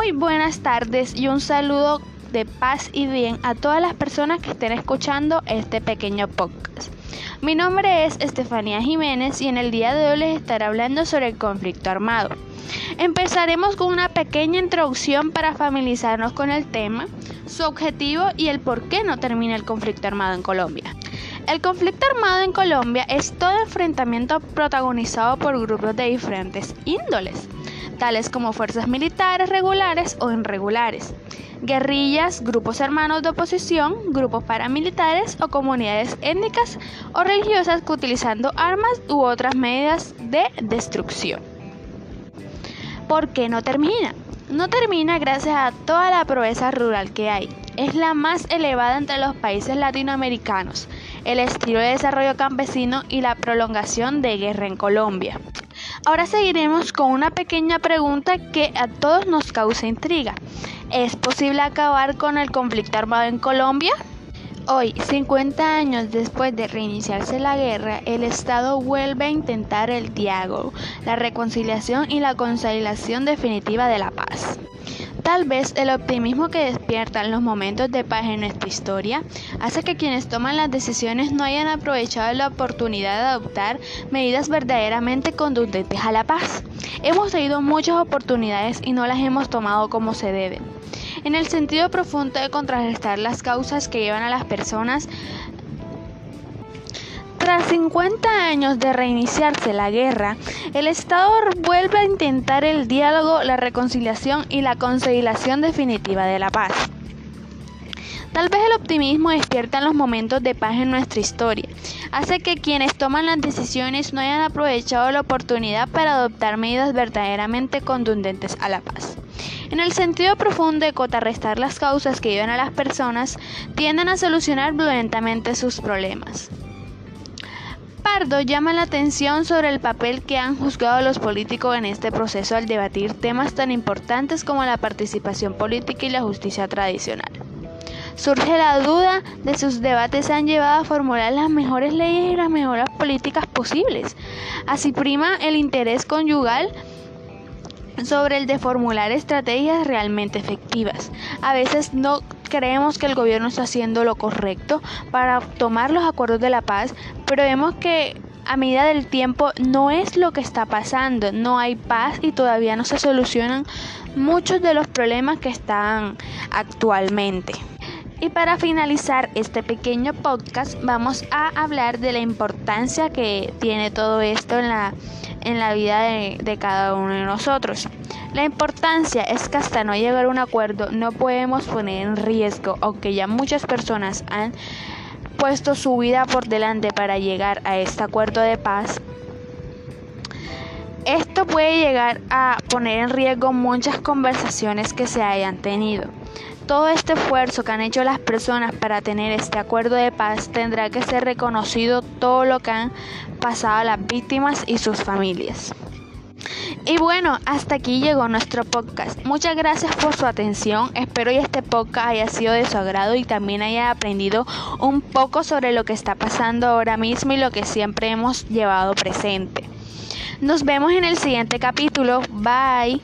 Muy buenas tardes y un saludo de paz y bien a todas las personas que estén escuchando este pequeño podcast. Mi nombre es Estefanía Jiménez y en el día de hoy les estaré hablando sobre el conflicto armado. Empezaremos con una pequeña introducción para familiarizarnos con el tema, su objetivo y el por qué no termina el conflicto armado en Colombia. El conflicto armado en Colombia es todo enfrentamiento protagonizado por grupos de diferentes índoles tales como fuerzas militares regulares o irregulares, guerrillas, grupos hermanos de oposición, grupos paramilitares o comunidades étnicas o religiosas que utilizando armas u otras medidas de destrucción. ¿Por qué no termina? No termina gracias a toda la proeza rural que hay. Es la más elevada entre los países latinoamericanos, el estilo de desarrollo campesino y la prolongación de guerra en Colombia. Ahora seguiremos con una pequeña pregunta que a todos nos causa intriga. ¿Es posible acabar con el conflicto armado en Colombia? Hoy, 50 años después de reiniciarse la guerra, el Estado vuelve a intentar el diálogo, la reconciliación y la consolidación definitiva de la paz. Tal vez el optimismo que despiertan los momentos de paz en nuestra historia hace que quienes toman las decisiones no hayan aprovechado la oportunidad de adoptar medidas verdaderamente conducentes a la paz. Hemos tenido muchas oportunidades y no las hemos tomado como se debe. En el sentido profundo de contrarrestar las causas que llevan a las personas tras 50 años de reiniciarse la guerra, el Estado vuelve a intentar el diálogo, la reconciliación y la conciliación definitiva de la paz. Tal vez el optimismo despierta en los momentos de paz en nuestra historia. Hace que quienes toman las decisiones no hayan aprovechado la oportunidad para adoptar medidas verdaderamente contundentes a la paz. En el sentido profundo de contrarrestar las causas que llevan a las personas, tienden a solucionar violentamente sus problemas. Pardo llama la atención sobre el papel que han juzgado los políticos en este proceso al debatir temas tan importantes como la participación política y la justicia tradicional. Surge la duda de sus debates han llevado a formular las mejores leyes y las mejores políticas posibles. Así prima el interés conyugal sobre el de formular estrategias realmente efectivas. A veces no creemos que el gobierno está haciendo lo correcto para tomar los acuerdos de la paz, pero vemos que a medida del tiempo no es lo que está pasando, no hay paz y todavía no se solucionan muchos de los problemas que están actualmente. Y para finalizar este pequeño podcast vamos a hablar de la importancia que tiene todo esto en la, en la vida de, de cada uno de nosotros. La importancia es que hasta no llegar a un acuerdo no podemos poner en riesgo, aunque ya muchas personas han puesto su vida por delante para llegar a este acuerdo de paz. Esto puede llegar a poner en riesgo muchas conversaciones que se hayan tenido. Todo este esfuerzo que han hecho las personas para tener este acuerdo de paz tendrá que ser reconocido todo lo que han pasado las víctimas y sus familias. Y bueno, hasta aquí llegó nuestro podcast. Muchas gracias por su atención. Espero que este podcast haya sido de su agrado y también haya aprendido un poco sobre lo que está pasando ahora mismo y lo que siempre hemos llevado presente. Nos vemos en el siguiente capítulo. Bye.